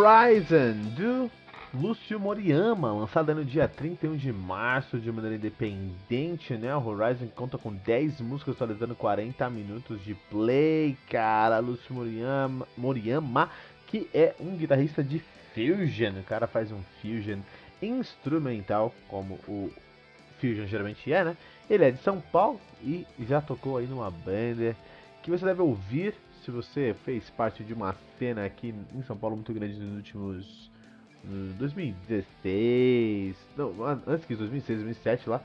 Horizon, do Lúcio Moriyama, lançada no dia 31 de março de maneira independente, né? O Horizon conta com 10 músicas, atualizando 40 minutos de play, cara. Lúcio Moriyama, Moriyama, que é um guitarrista de fusion, o cara faz um fusion instrumental, como o fusion geralmente é, né? Ele é de São Paulo e já tocou aí numa banda que você deve ouvir se você fez parte de uma cena aqui em São Paulo muito grande nos últimos 2016, não, antes que 2006, 2007 lá,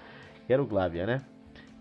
que era o Glavia, né?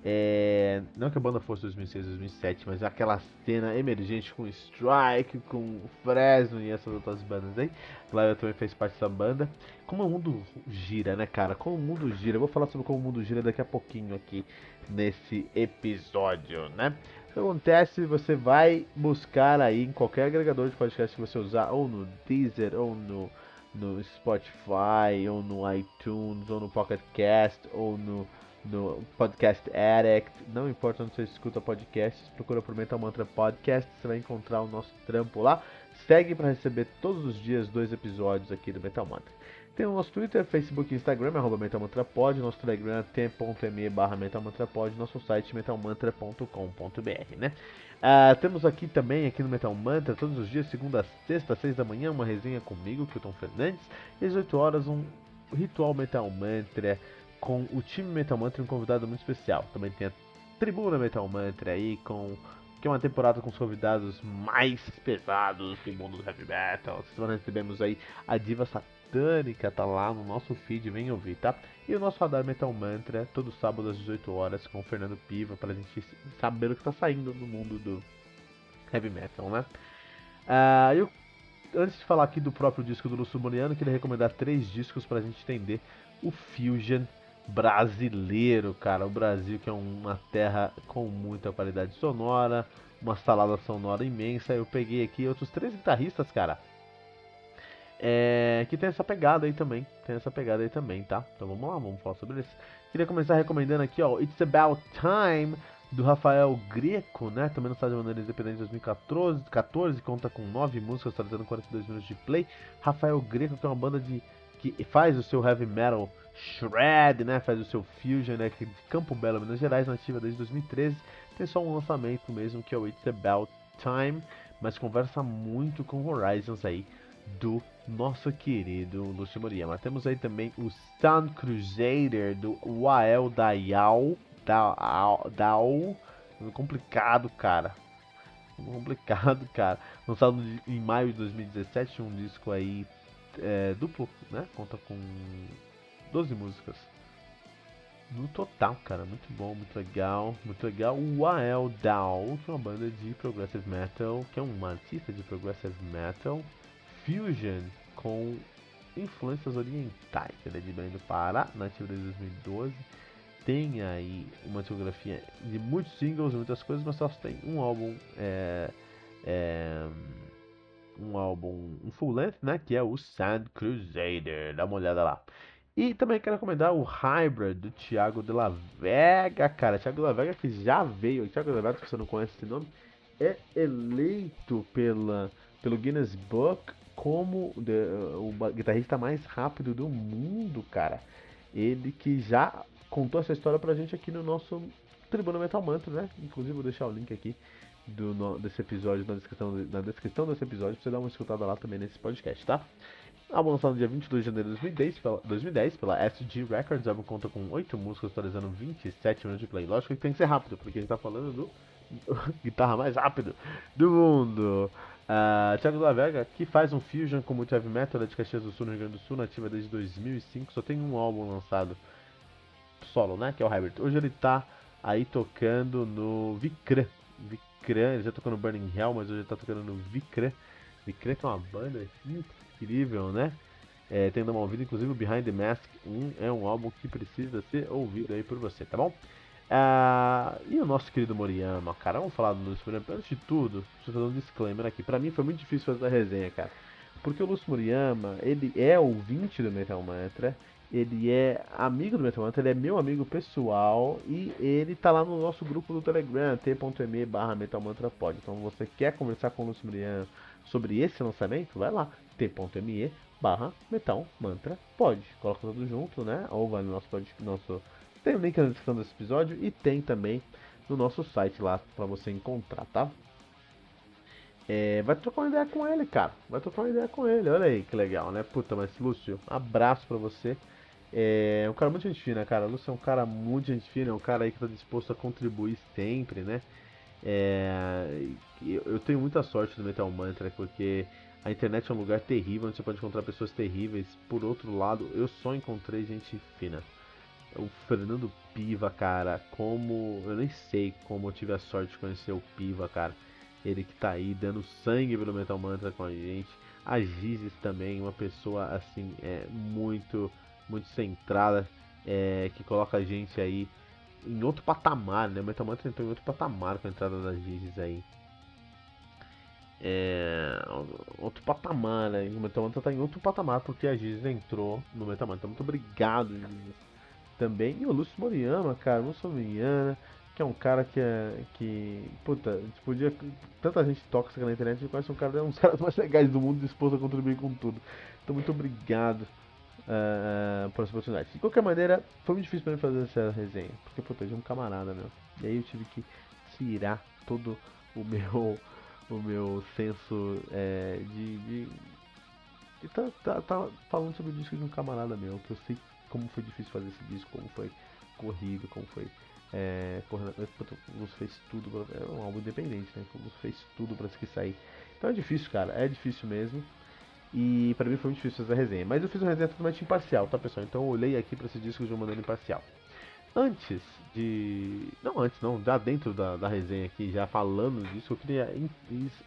É, não que a banda fosse 2006, 2007, mas aquela cena emergente com Strike, com Fresno e essas outras bandas aí. Glavia também fez parte dessa banda. Como o mundo gira, né, cara? Como o mundo gira. Eu vou falar sobre como o mundo gira daqui a pouquinho aqui nesse episódio, né? Que acontece? Você vai buscar aí em qualquer agregador de podcast que você usar, ou no Deezer, ou no, no Spotify, ou no iTunes, ou no Pocket Cast, ou no, no Podcast Addict. Não importa onde você escuta podcasts, procura por Mental Mantra Podcast, você vai encontrar o nosso trampo lá. Segue para receber todos os dias dois episódios aqui do Mental Mantra. Tem o nosso Twitter, Facebook Instagram, arroba mentalmantrapod, nosso Telegram, t.me barra mentalmantrapod, nosso site mentalmantra.com.br, né? Uh, temos aqui também, aqui no Metal Mantra, todos os dias, segunda a sexta, seis da manhã, uma resenha comigo, Kilton Fernandes, e às 8 horas um ritual Metal Mantra com o time Metal Mantra um convidado muito especial. Também tem a Tribuna Metal Mantra aí com que é uma temporada com os convidados mais pesados do mundo do heavy metal. Nós recebemos aí a diva Satânica, tá lá no nosso feed, vem ouvir, tá? E o nosso Radar Metal Mantra, todo sábado às 18 horas, com o Fernando Piva, pra gente saber o que tá saindo no mundo do heavy metal, né? Uh, eu, antes de falar aqui do próprio disco do Lúcio Moriano, queria recomendar três discos pra gente entender o Fusion brasileiro, cara. O Brasil que é uma terra com muita qualidade sonora, uma salada sonora imensa. Eu peguei aqui outros três guitarristas, cara. É, que tem essa pegada aí também. Tem essa pegada aí também, tá? Então vamos lá, vamos falar sobre isso. Queria começar recomendando aqui, ó, It's About Time do Rafael Greco, né? Também no de maneira independente de 2014, 14, conta com nove músicas, totalizando 42 minutos de play. Rafael Greco, que é uma banda de que faz o seu heavy metal Shred, né? Faz o seu Fusion, né? De Campo Belo, Minas Gerais, nativa desde 2013. Tem só um lançamento mesmo, que é o It's About Time, mas conversa muito com Horizons aí do nosso querido Lúcio Moriyama. Temos aí também o Sun Crusader do Wael Dayal. Dao, Dao. Complicado, cara. Complicado, cara. Lançado em maio de 2017, um disco aí é, duplo, né? Conta com 12 músicas. No total, cara, muito bom, muito legal, muito legal. O Ael Dow, que é uma banda de progressive metal, que é um artista de progressive metal, fusion com influências orientais. Ele é de Belém do Pará, nativo desde 2012. Tem aí uma discografia de muitos singles, muitas coisas, mas só tem um álbum, é, é, um álbum, um full length, né, que é o Sand Crusader. Dá uma olhada lá. E também quero recomendar o Hybrid do Thiago de la Vega, cara. Thiago de la Vega que já veio. Thiago de la Vega, se você não conhece esse nome, é eleito pela, pelo Guinness Book como de, o guitarrista mais rápido do mundo, cara. Ele que já contou essa história pra gente aqui no nosso Tribuna Metal Mantra, né? Inclusive vou deixar o link aqui do, no, desse episódio na descrição, na descrição desse episódio pra você dar uma escutada lá também nesse podcast, tá? Álbum lançado no dia 22 de janeiro de 2010 pela, 2010 pela SG Records. O álbum conta com 8 músicas, atualizando 27 minutos de play. Lógico que tem que ser rápido, porque a gente tá falando do guitarra mais rápido do mundo. Uh, Thiago La Vega, que faz um fusion com muito heavy metal, é de Caxias do Sul, no Rio Grande do Sul, nativa desde 2005. Só tem um álbum lançado solo, né? Que é o Hybrid. Hoje ele tá aí tocando no Vicran. Vicran, ele já tocou no Burning Hell, mas hoje ele tá tocando no Vicran crê que é uma banda incrível, né? É, tendo uma ouvida, inclusive o Behind the Mask 1 é um álbum que precisa ser ouvido aí por você, tá bom? Ah, e o nosso querido Moriyama, cara, vamos falar do Lúcio Moriyama. Antes de tudo, preciso fazer um disclaimer aqui. Pra mim foi muito difícil fazer a resenha, cara. Porque o Lúcio Moriyama, ele é ouvinte do Metal Mantra, ele é amigo do Metal Mantra, ele é meu amigo pessoal e ele tá lá no nosso grupo do Telegram, t.me barra. Então você quer conversar com o Lúcio Moriyama sobre esse lançamento? Vai lá, t.me barra. Coloca tudo junto, né? Ou vai no nosso, nosso tem o link na descrição desse episódio e tem também no nosso site lá para você encontrar, tá? É, vai trocar uma ideia com ele, cara. Vai trocar uma ideia com ele. Olha aí que legal, né? Puta, mas Lúcio, abraço pra você. É um cara muito gente fina, cara. Lúcio é um cara muito gente fina, é um cara aí que tá disposto a contribuir sempre, né? É, eu tenho muita sorte no Metal Mantra porque a internet é um lugar terrível onde você pode encontrar pessoas terríveis. Por outro lado, eu só encontrei gente fina o Fernando Piva, cara, como. Eu nem sei como eu tive a sorte de conhecer o Piva, cara. Ele que tá aí dando sangue pelo Metal Mantra com a gente. A Gizes também, uma pessoa assim, é muito, muito centrada, é, que coloca a gente aí em outro patamar, né? O Metal Mantra entrou em outro patamar com a entrada da Gizes aí. É, outro patamar, né? O Metal Mantra tá em outro patamar porque a Gizes entrou no Metal Mantra. Então, muito obrigado, Gizes também. E o Lúcio Moriyama, cara, Lúcio Moriyama, que é um cara que é. que. Puta, podia. Tanta gente tóxica na internet, gente conhece um cara, um dos caras mais legais do mundo disposto a contribuir com tudo. Então, muito obrigado uh, por essa oportunidade. De qualquer maneira, foi muito difícil pra mim fazer essa resenha, porque, puta, eu um camarada, meu. E aí eu tive que tirar todo o meu. o meu senso é, de. de, de tá, tá, tá falando sobre o disco de um camarada meu, que eu sei como foi difícil fazer esse disco, como foi corrido, como foi. É, correndo, o fez tudo, pra, é um álbum independente, né? O Luz fez tudo para que sair. Então é difícil, cara, é difícil mesmo. E para mim foi muito difícil fazer a resenha. Mas eu fiz uma resenha totalmente imparcial, tá pessoal? Então eu olhei aqui para esse disco de uma maneira imparcial. Antes de. Não antes, não, já dentro da, da resenha aqui, já falando disso, eu queria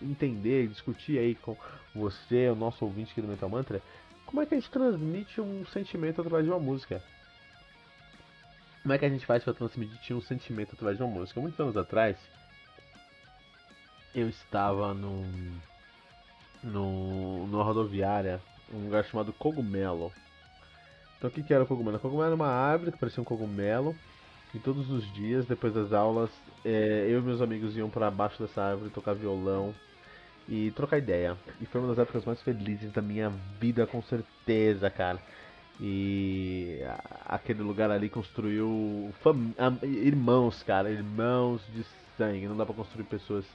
entender, discutir aí com você, o nosso ouvinte aqui do Metal Mantra, como é que a gente transmite um sentimento através de uma música? Como é que a gente faz para transmitir um sentimento através de uma música? Muitos anos atrás, eu estava no, no, numa rodoviária, um lugar chamado Cogumelo. Então o que, que era o cogumelo? O cogumelo era uma árvore que parecia um cogumelo. E todos os dias, depois das aulas, é, eu e meus amigos iam para baixo dessa árvore tocar violão e trocar ideia. E foi uma das épocas mais felizes da minha vida, com certeza, cara. E aquele lugar ali construiu irmãos, cara, irmãos de sangue. Não dá pra construir pessoas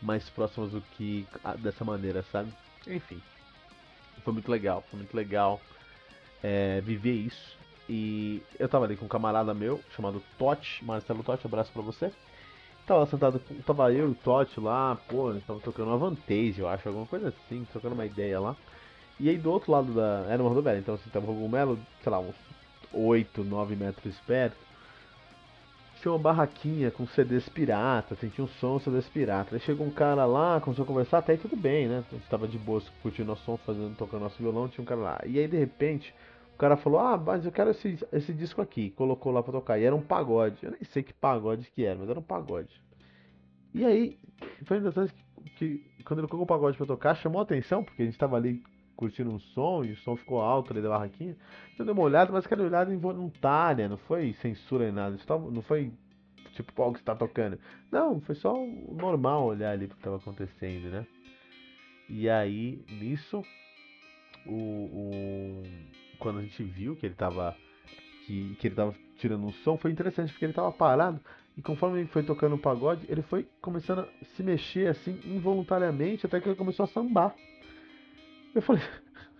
mais próximas do que dessa maneira, sabe? Enfim, foi muito legal, foi muito legal é, viver isso. E eu tava ali com um camarada meu chamado Totti, Marcelo Totti, abraço pra você. Tava sentado, tava eu e o Totti lá, pô, tava tocando uma Vantage, eu acho, alguma coisa assim, trocando uma ideia lá. E aí do outro lado da. Era uma rodoviária, então assim, tava o cogumelo, sei lá, uns 8, 9 metros perto. Tinha uma barraquinha com CDs pirata, assim, tinha um som CDs pirata. Aí chegou um cara lá, começou a conversar, até aí tudo bem, né? A gente tava de boa curtindo nosso som, fazendo, tocando nosso violão, tinha um cara lá. E aí de repente o cara falou, ah, mas eu quero esse, esse disco aqui. Colocou lá pra tocar. E era um pagode. Eu nem sei que pagode que era, mas era um pagode. E aí, foi interessante que, que quando ele colocou o pagode pra tocar, chamou a atenção, porque a gente tava ali curtindo um som, e o som ficou alto ali da barraquinha. Então deu uma olhada, mas aquela olhada involuntária, não foi censura nem nada. Não foi tipo o que está tocando. Não, foi só o normal olhar ali pro que tava acontecendo, né? E aí, nisso, o, o quando a gente viu que ele tava que, que ele tava tirando um som, foi interessante porque ele tava parado e conforme ele foi tocando o pagode, ele foi começando a se mexer assim involuntariamente até que ele começou a sambar. Eu falei,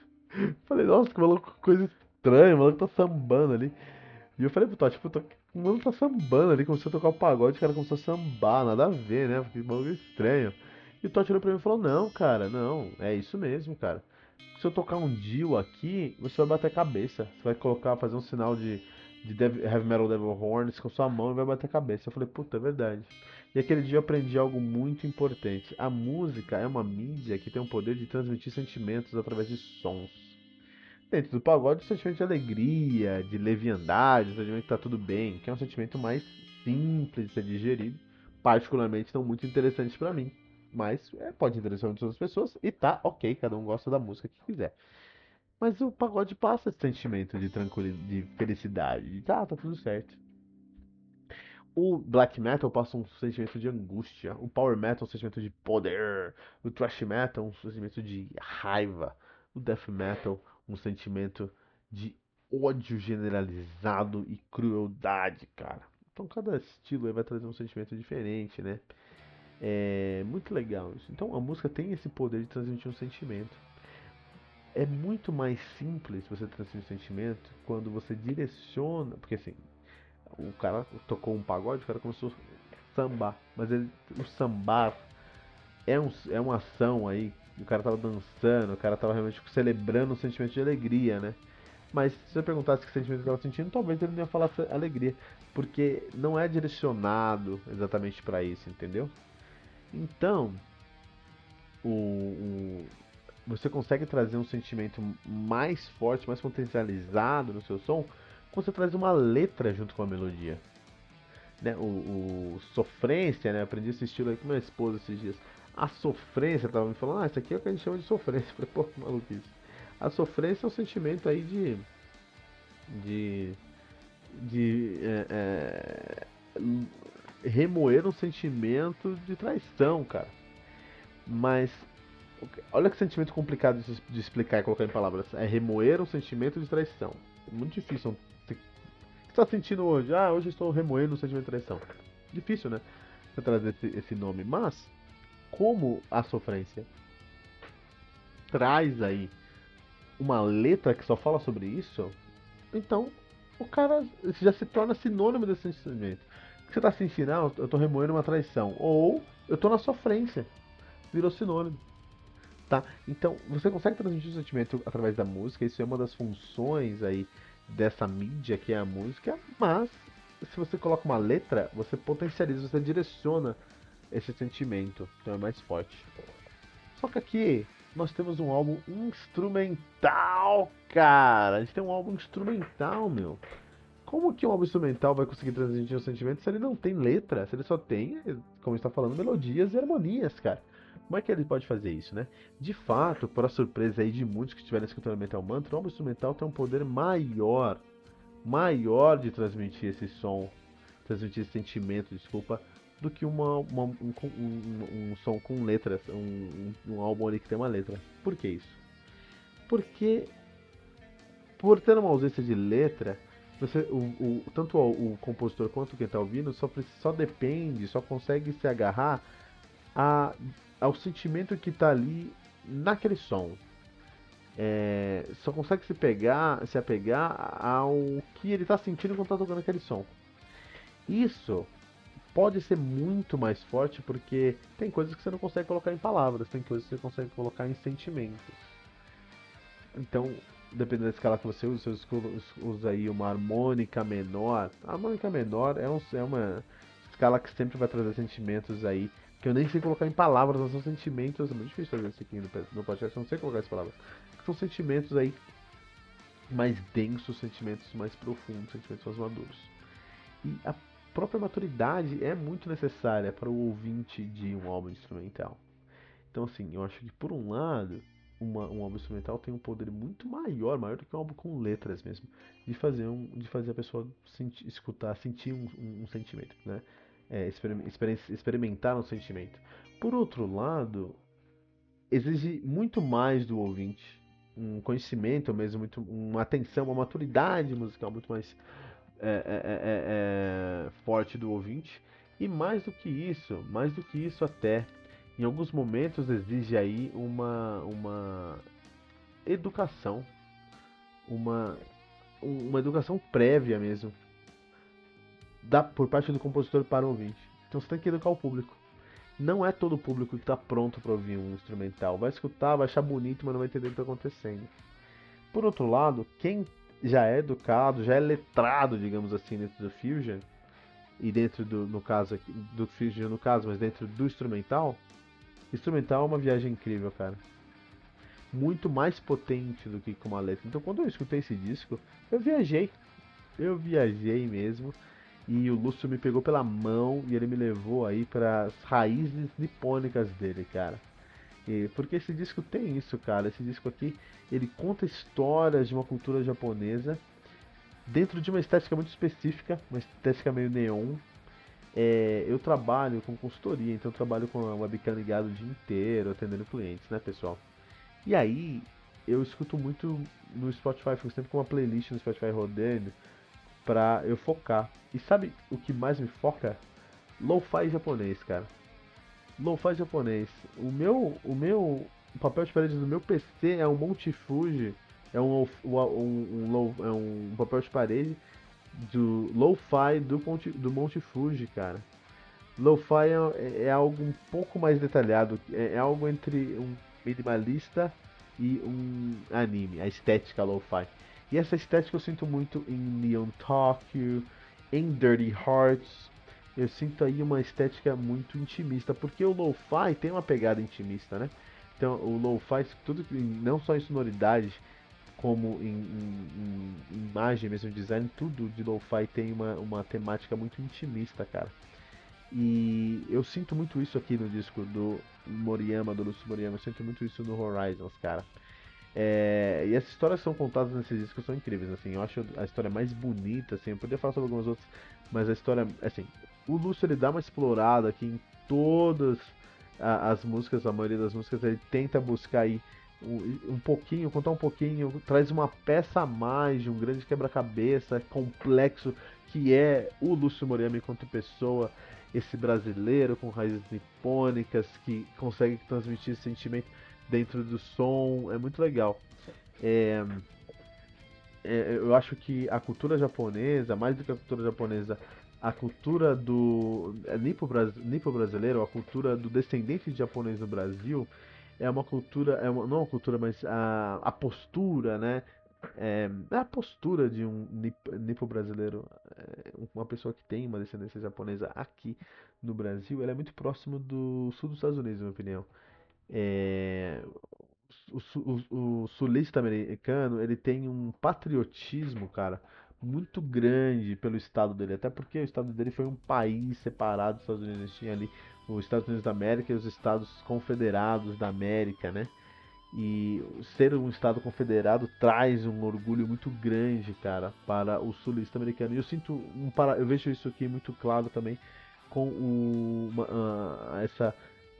falei, nossa, que maluco, coisa estranha, o maluco tá sambando ali. E eu falei pro Totti, tipo, o maluco tá sambando ali, começou a tocar o pagode, o cara começou a sambar, nada a ver, né? Porque maluco estranho. E o Totti olhou pra mim e falou, não, cara, não, é isso mesmo, cara se eu tocar um Dio aqui, você vai bater a cabeça. Você vai colocar, fazer um sinal de, de Heavy Metal Devil Horns com sua mão e vai bater a cabeça. Eu falei, puta, é verdade. E aquele dia eu aprendi algo muito importante. A música é uma mídia que tem o poder de transmitir sentimentos através de sons. Dentro do pagode, o sentimento de alegria, de leviandade, o sentimento que tá tudo bem, que é um sentimento mais simples de ser digerido, particularmente não muito interessante para mim. Mas é, pode interessar muitas outras pessoas e tá ok, cada um gosta da música que quiser. Mas o pagode passa esse sentimento de tranquilidade, de felicidade, de tá, tá tudo certo. O black metal passa um sentimento de angústia, o power metal um sentimento de poder, o thrash metal um sentimento de raiva, o death metal um sentimento de ódio generalizado e crueldade, cara. Então cada estilo vai trazer um sentimento diferente, né? É muito legal isso. Então a música tem esse poder de transmitir um sentimento. É muito mais simples você transmitir um sentimento quando você direciona, porque assim, o cara tocou um pagode, o cara começou a sambar, mas ele, o sambar é, um, é uma ação aí, o cara tava dançando, o cara tava realmente celebrando um sentimento de alegria, né? Mas se você perguntasse que sentimento ele estava sentindo, talvez ele não ia falar alegria, porque não é direcionado exatamente para isso, entendeu? Então, o, o, você consegue trazer um sentimento mais forte, mais potencializado no seu som, quando você traz uma letra junto com a melodia. Né? O, o sofrência, né? Aprendi esse estilo aí com minha esposa esses dias. A sofrência, tava me falando, ah, isso aqui é o que a gente chama de sofrência. Eu falei, pô, que maluquice. A sofrência é um sentimento aí de. de. de. É, é, remoer um sentimento de traição, cara. Mas. Olha que sentimento complicado de, explicar e colocar em palavras. É remoer um sentimento de traição. É muito difícil. Você está sentindo hoje? Ah, hoje estou remoendo um sentimento de traição. Difícil, né? Você trazer esse, esse nome. Mas, como a sofrência traz aí uma letra que só fala sobre isso, então o cara já se torna sinônimo desse sentimento. Você está sentindo? Ah, eu estou remoendo uma traição. Ou eu estou na sofrência. Virou sinônimo. Tá? Então, você consegue transmitir o sentimento através da música, isso é uma das funções aí dessa mídia que é a música, mas se você coloca uma letra, você potencializa, você direciona esse sentimento, então é mais forte. Só que aqui nós temos um álbum instrumental, cara. A gente tem um álbum instrumental, meu. Como que um álbum instrumental vai conseguir transmitir um sentimento se ele não tem letra? Se ele só tem, como está falando, melodias e harmonias, cara. Como é que ele pode fazer isso, né? De fato, para surpresa aí de muitos que estiverem escutando Metal Mantra, o álbum instrumental tem um poder maior, maior de transmitir esse som, transmitir esse sentimento, desculpa, do que uma, uma um, um, um, som com letras, um, um, álbum ali que tem uma letra. Por que isso? Porque por ter uma ausência de letra, você, o, o tanto o, o, compositor quanto quem está ouvindo só, só depende, só consegue se agarrar a, ao sentimento que está ali naquele som. É, só consegue se pegar, se apegar ao que ele está sentindo quando está tocando aquele som. Isso pode ser muito mais forte porque tem coisas que você não consegue colocar em palavras, tem coisas que você consegue colocar em sentimentos. Então, dependendo da escala que você usa, você usa aí uma harmônica menor. A harmônica menor é, um, é uma escala que sempre vai trazer sentimentos aí, que eu nem sei colocar em palavras, mas são sentimentos, é muito difícil fazer isso aqui no, podcast, eu não sei colocar as palavras. São sentimentos aí mais densos, sentimentos mais profundos, sentimentos mais maduros. E a própria maturidade é muito necessária para o ouvinte de um álbum instrumental. Então, assim, eu acho que por um lado, uma, um álbum instrumental tem um poder muito maior, maior do que um álbum com letras mesmo, de fazer, um, de fazer a pessoa sentir, escutar, sentir um, um, um sentimento, né? É, experimentar um sentimento. Por outro lado, exige muito mais do ouvinte, um conhecimento mesmo, muito, uma atenção, uma maturidade musical muito mais é é, é, é, é, forte do ouvinte. E mais do que isso, mais do que isso até, em alguns momentos exige aí uma, uma educação, uma, uma educação prévia mesmo, da, por parte do compositor para o ouvinte. Então você tem que educar o público. Não é todo o público que está pronto para ouvir um instrumental. Vai escutar, vai achar bonito, mas não vai entender o que está acontecendo. Por outro lado, quem já é educado, já é letrado, digamos assim, dentro do Fusion, e dentro do, no caso do Fusion no caso, mas dentro do instrumental, instrumental é uma viagem incrível, cara. Muito mais potente do que com uma letra. Então quando eu escutei esse disco, eu viajei. Eu viajei mesmo. E o Lúcio me pegou pela mão e ele me levou aí para as raízes nipônicas dele, cara. E, porque esse disco tem isso, cara. Esse disco aqui, ele conta histórias de uma cultura japonesa dentro de uma estética muito específica, uma estética meio neon. É, eu trabalho com consultoria, então eu trabalho com a webcam ligada o dia inteiro, atendendo clientes, né, pessoal? E aí, eu escuto muito no Spotify, fico sempre com uma playlist no Spotify rodando pra eu focar. E sabe o que mais me foca? Lo-fi japonês, cara. Lo-fi japonês. O meu, o meu papel de parede do meu PC é um Monte Fuji é um, um, um, low, é um papel de parede do lo-fi do, Monte, do Monte Fuji, cara. Lo-fi é, é, algo um pouco mais detalhado, é, é, algo entre um minimalista e um anime, a estética lo-fi. E essa estética eu sinto muito em Neon Tokyo, em Dirty Hearts. Eu sinto aí uma estética muito intimista, porque o lo-fi tem uma pegada intimista, né? Então o lo-fi, tudo não só em sonoridade, como em, em, em imagem mesmo, design, tudo de lo-fi tem uma, uma temática muito intimista, cara. E eu sinto muito isso aqui no disco do Moriyama, do Lúcio Moriyama, eu sinto muito isso no Horizons, cara. É, e as histórias são contadas nesse disco são incríveis, assim, eu acho a história mais bonita, assim, eu poderia falar sobre algumas outras, mas a história, assim, o Lúcio ele dá uma explorada aqui em todas as músicas, a maioria das músicas, ele tenta buscar aí um, pouquinho, contar um pouquinho, traz uma peça a mais de um grande quebra-cabeça complexo que é o Lúcio Moriyama enquanto pessoa, esse brasileiro com raízes nipônicas que consegue transmitir esse sentimento dentro do som, é muito legal. É, é, eu acho que a cultura japonesa, mais do que a cultura japonesa, a cultura do é, nipo, nipo brasileiro, a cultura do descendente de japonês no Brasil, é uma cultura, é uma, não uma cultura, mas a, a postura, né? É, é a postura de um nipo brasileiro, é, uma pessoa que tem uma descendência japonesa aqui no Brasil, ela é muito próximo do sul dos Estados Unidos, na minha opinião. É, o, o, o sulista americano, ele tem um patriotismo, cara, muito grande pelo estado dele, até porque o estado dele foi um país separado dos Estados Unidos, tinha ali os Estados Unidos da América e os Estados Confederados da América, né? E ser um estado confederado traz um orgulho muito grande, cara, para o sulista americano. E eu sinto um para, eu vejo isso aqui muito claro também com o, uma, uh, essa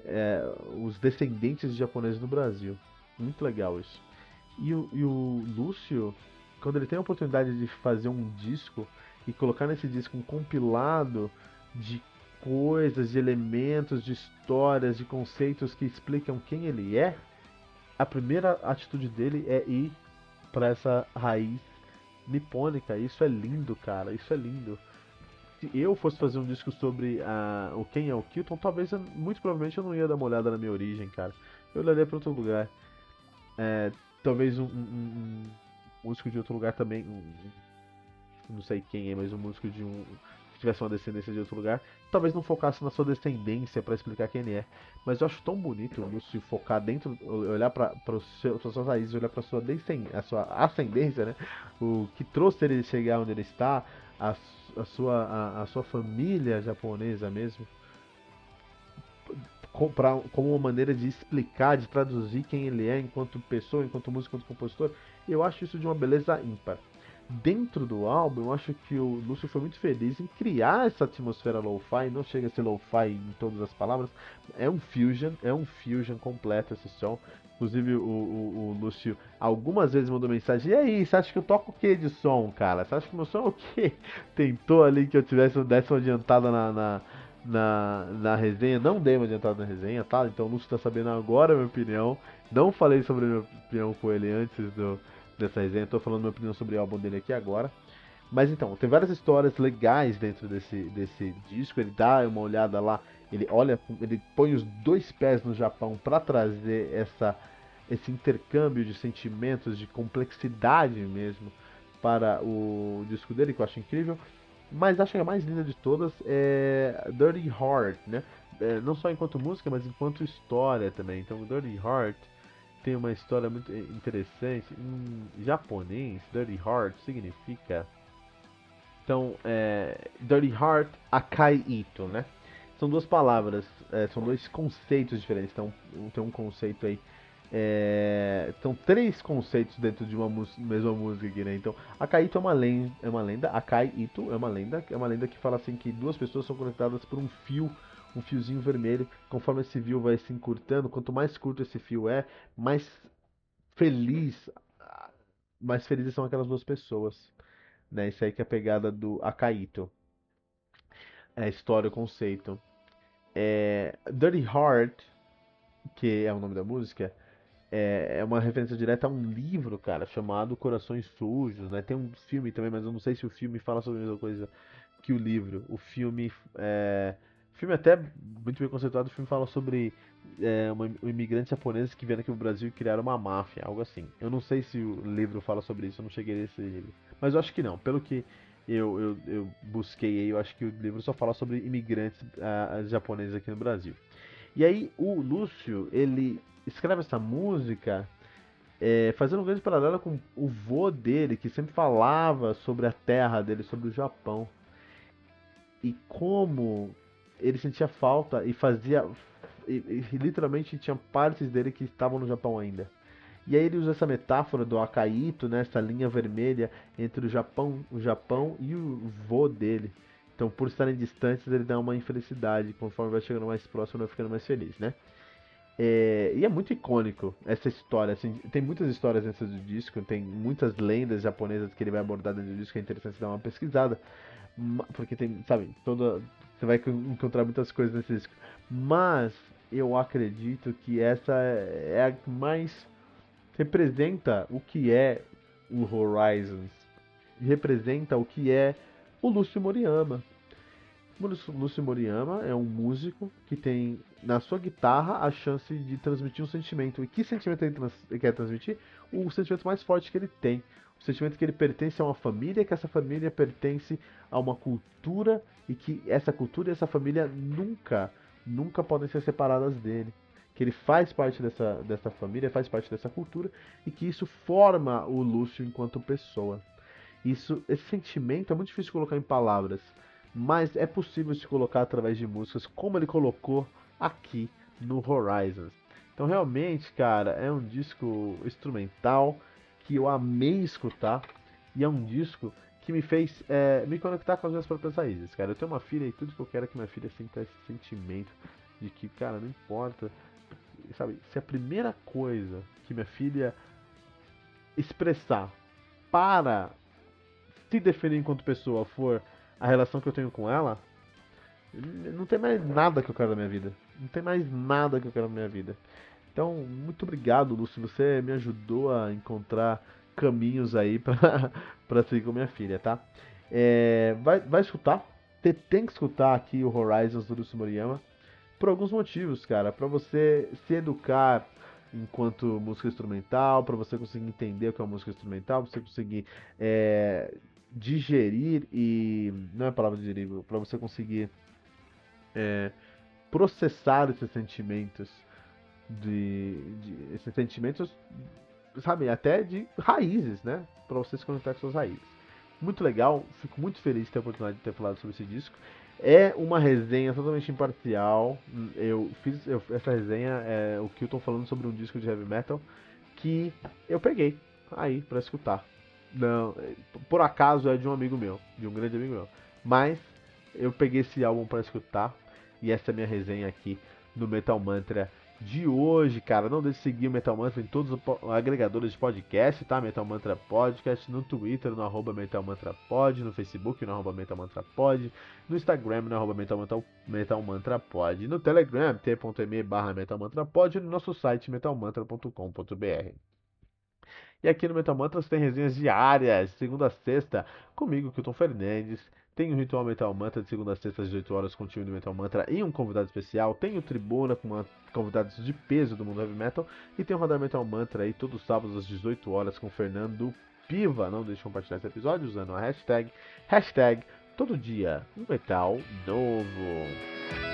é, os descendentes de japoneses no Brasil. Muito legal isso. E o, e o Lúcio, quando ele tem a oportunidade de fazer um disco e colocar nesse disco um compilado de coisas, de elementos, de histórias, de conceitos que explicam quem ele é, a primeira atitude dele é ir para essa raiz nipônica. Isso é lindo, cara. Isso é lindo. Se eu fosse fazer um disco sobre uh, o quem é o Kilton, talvez, muito provavelmente, eu não ia dar uma olhada na minha origem, cara. Eu olharia para outro lugar. É, talvez um, um, um, músico de outro lugar também. Um, não sei quem é, mas um músico de um tivesse uma descendência de outro lugar, talvez não focasse na sua descendência para explicar quem ele é. Mas eu acho tão bonito o Lúcio focar dentro, olhar para as suas raízes, olhar para sua, a sua ascendência, né? O que trouxe ele chegar onde ele está, a, a sua, a, a, sua família japonesa mesmo. Pra, como uma maneira de explicar, de traduzir quem ele é enquanto pessoa, enquanto músico, enquanto compositor, eu acho isso de uma beleza ímpar dentro do álbum, eu acho que o Lúcio foi muito feliz em criar essa atmosfera lo-fi, não chega a ser lo-fi em todas as palavras, é um fusion, é um fusion completo esse som. Inclusive o, o, o Lúcio algumas vezes mandou mensagem, e aí, você acha que eu toco o que de som, cara? Você acha que meu som é o que? Tentou ali que eu tivesse desse uma adiantada na, na, na, na resenha, não dei uma adiantada na resenha, tá? Então o Lúcio tá sabendo agora a minha opinião. Não falei sobre a minha opinião com ele antes do, dessa resenha. Estou falando minha opinião sobre o álbum dele aqui agora. Mas então, tem várias histórias legais dentro desse, desse disco. Ele dá uma olhada lá, ele olha, ele põe os dois pés no Japão para trazer essa, esse intercâmbio de sentimentos, de complexidade mesmo para o disco dele, que eu acho incrível. Mas acho que a mais linda de todas é Dirty Heart, né? É, não só enquanto música, mas enquanto história também. Então, Dirty Heart tem uma história muito interessante. Em japonês, Dirty Heart significa. Então, é, Dirty Heart, Akai Ito, né? São duas palavras, é, são dois conceitos diferentes. Então, tem um conceito aí é, são três conceitos dentro de uma mesma música aqui, né? Então, Akaito é uma lenda, é uma lenda, Akai Ito é uma lenda, é uma lenda que fala assim que duas pessoas são conectadas por um fio, um fiozinho vermelho. Conforme esse fio vai se encurtando, quanto mais curto esse fio é, mais feliz, mais felizes são aquelas duas pessoas, né? Isso aí que é a pegada do Akaito. É história, conceito. É, Dirty Heart, que é o nome da música, é, é uma referência direta a um livro, cara, chamado Corações Sujos, né? Tem um filme também, mas eu não sei se o filme fala sobre a mesma coisa que o livro. O filme é... O filme até muito bem conceituado, o filme fala sobre é, uma, um imigrantes japoneses que vieram aqui no Brasil e criaram uma máfia, algo assim. Eu não sei se o livro fala sobre isso, eu não cheguei nesse livro. Mas eu acho que não. Pelo que eu, eu, eu busquei eu acho que o livro só fala sobre imigrantes japoneses aqui no Brasil. E aí o Lúcio, ele escreve essa música é, fazendo um grande paralelo com o vô dele, que sempre falava sobre a terra dele, sobre o Japão. E como ele sentia falta e fazia. E, e, literalmente tinha partes dele que estavam no Japão ainda. E aí ele usa essa metáfora do Akaito, né, essa linha vermelha entre o Japão, o Japão e o vô dele. Então, por estarem distantes, ele dá uma infelicidade. Conforme vai chegando mais próximo, vai ficando mais feliz, né? É, e é muito icônico essa história. Assim, tem muitas histórias dentro do disco, tem muitas lendas japonesas que ele vai abordar dentro do disco, é interessante dar uma pesquisada. Porque tem, sabe, toda. Você vai encontrar muitas coisas nesse disco. Mas eu acredito que essa é a que mais representa o que é o Horizons. Representa o que é o Lúcio Moriyama. Lúcio Moriyama é um músico que tem na sua guitarra a chance de transmitir um sentimento. E que sentimento ele trans quer transmitir? O sentimento mais forte que ele tem. O sentimento que ele pertence a uma família, que essa família pertence a uma cultura e que essa cultura e essa família nunca, nunca podem ser separadas dele. Que ele faz parte dessa, dessa família, faz parte dessa cultura e que isso forma o Lúcio enquanto pessoa. Isso, esse sentimento é muito difícil de colocar em palavras mas é possível se colocar através de músicas como ele colocou aqui no Horizons. Então realmente, cara, é um disco instrumental que eu amei escutar e é um disco que me fez é, me conectar com as minhas próprias raízes, cara. Eu tenho uma filha e tudo que eu quero é que minha filha sinta esse sentimento de que, cara, não importa, sabe, se a primeira coisa que minha filha expressar para se definir enquanto pessoa for a relação que eu tenho com ela, não tem mais nada que eu quero na minha vida. Não tem mais nada que eu quero na minha vida. Então, muito obrigado, Lúcio. Você me ajudou a encontrar caminhos aí pra seguir com minha filha, tá? É, vai, vai escutar. Tem, que escutar aqui o Horizons do Lúcio Moriyama. Por alguns motivos, cara. Pra você se educar enquanto música instrumental, para você conseguir entender o que é uma música instrumental, pra você conseguir é, digerir e. Não é a palavra digerir, para você conseguir é, processar esses sentimentos. De, de, esses sentimentos, sabe, até de raízes, né? Para você se conectar com suas raízes. Muito legal, fico muito feliz de ter a oportunidade de ter falado sobre esse disco. É uma resenha totalmente imparcial. Eu fiz eu, essa resenha, é o Kilton falando sobre um disco de heavy metal que eu peguei aí para escutar. Não, por acaso é de um amigo meu, de um grande amigo meu. Mas eu peguei esse álbum para escutar e essa é a minha resenha aqui no Metal Mantra de hoje, cara. Não deixe de seguir o Metal Mantra em todos os agregadores de podcast, tá? Metal Mantra Podcast, no Twitter, no arroba Metal Mantra Pod, no Facebook, no arroba Metal Mantra Pod, no Instagram, no arroba Metal Mantra, Metal Mantra Pod, no Telegram, t.me barra Metal Mantra Pod, e no nosso site metalmantra.com.br. E aqui no Metal Mantras tem resenhas diárias, segunda a sexta, comigo, Kilton Fernandes. Tem o Ritual Metal Mantra de segunda a sexta às 18 horas com o time do Metal Mantra e um convidado especial. Tem o Tribuna com uma, convidados de peso do mundo heavy metal. E tem o Radar Metal Mantra aí todos os sábados às 18 horas com o Fernando Piva. Não deixe de compartilhar esse episódio usando a hashtag, hashtag Todo dia, um metal novo.